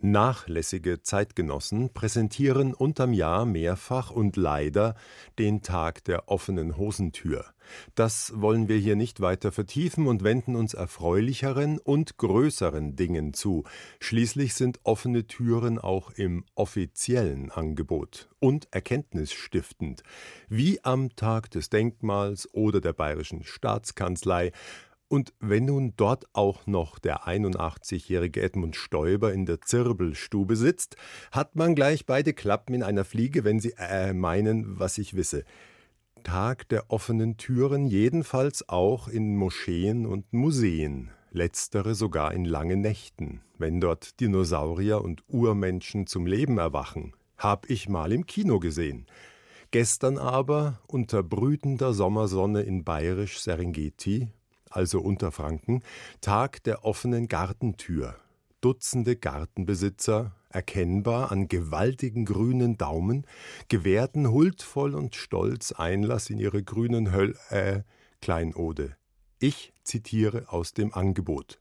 Nachlässige Zeitgenossen präsentieren unterm Jahr mehrfach und leider den Tag der offenen Hosentür. Das wollen wir hier nicht weiter vertiefen und wenden uns erfreulicheren und größeren Dingen zu. Schließlich sind offene Türen auch im offiziellen Angebot und erkenntnisstiftend, wie am Tag des Denkmals oder der Bayerischen Staatskanzlei, und wenn nun dort auch noch der 81-jährige Edmund Stoiber in der Zirbelstube sitzt, hat man gleich beide Klappen in einer Fliege, wenn sie äh meinen, was ich wisse. Tag der offenen Türen, jedenfalls auch in Moscheen und Museen, letztere sogar in langen Nächten, wenn dort Dinosaurier und Urmenschen zum Leben erwachen, hab ich mal im Kino gesehen. Gestern aber, unter brütender Sommersonne in bayerisch Serengeti, also Unterfranken, Tag der offenen Gartentür. Dutzende Gartenbesitzer, erkennbar an gewaltigen grünen Daumen, gewährten huldvoll und stolz Einlass in ihre grünen Höll äh, Kleinode. Ich zitiere aus dem Angebot.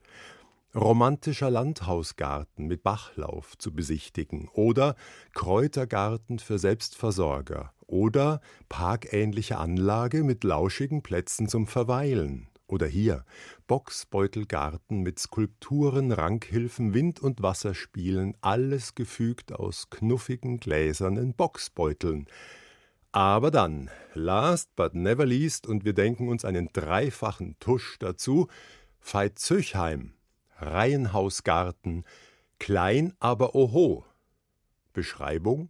Romantischer Landhausgarten mit Bachlauf zu besichtigen oder Kräutergarten für Selbstversorger oder parkähnliche Anlage mit lauschigen Plätzen zum Verweilen oder hier Boxbeutelgarten mit Skulpturen, Rankhilfen, Wind- und Wasserspielen, alles gefügt aus knuffigen gläsernen Boxbeuteln. Aber dann, last but never least, und wir denken uns einen dreifachen Tusch dazu, Veit Züchheim, Reihenhausgarten, klein aber oho. Beschreibung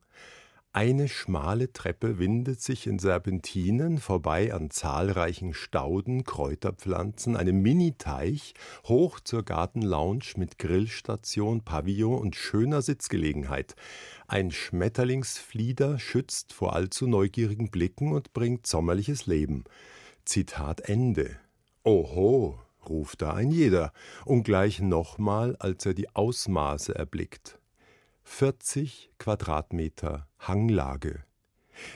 eine schmale Treppe windet sich in Serpentinen vorbei an zahlreichen Stauden, Kräuterpflanzen, einem Miniteich, hoch zur Gartenlounge mit Grillstation, Pavillon und schöner Sitzgelegenheit. Ein Schmetterlingsflieder schützt vor allzu neugierigen Blicken und bringt sommerliches Leben. Zitat Ende. Oho, ruft da ein jeder, und gleich nochmal, als er die Ausmaße erblickt. 40 Quadratmeter Hanglage.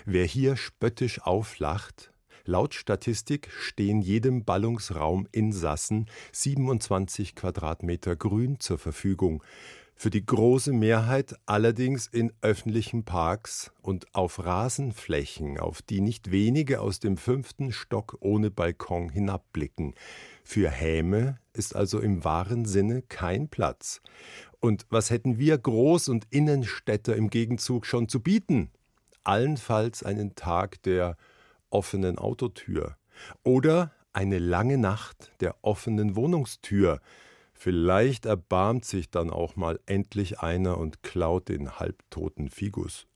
Wer hier spöttisch auflacht, laut Statistik stehen jedem Ballungsraum Insassen 27 Quadratmeter Grün zur Verfügung, für die große Mehrheit allerdings in öffentlichen Parks und auf Rasenflächen, auf die nicht wenige aus dem fünften Stock ohne Balkon hinabblicken. Für Häme ist also im wahren Sinne kein Platz. Und was hätten wir Groß- und Innenstädter im Gegenzug schon zu bieten? Allenfalls einen Tag der offenen Autotür oder eine lange Nacht der offenen Wohnungstür. Vielleicht erbarmt sich dann auch mal endlich einer und klaut den halbtoten Figus.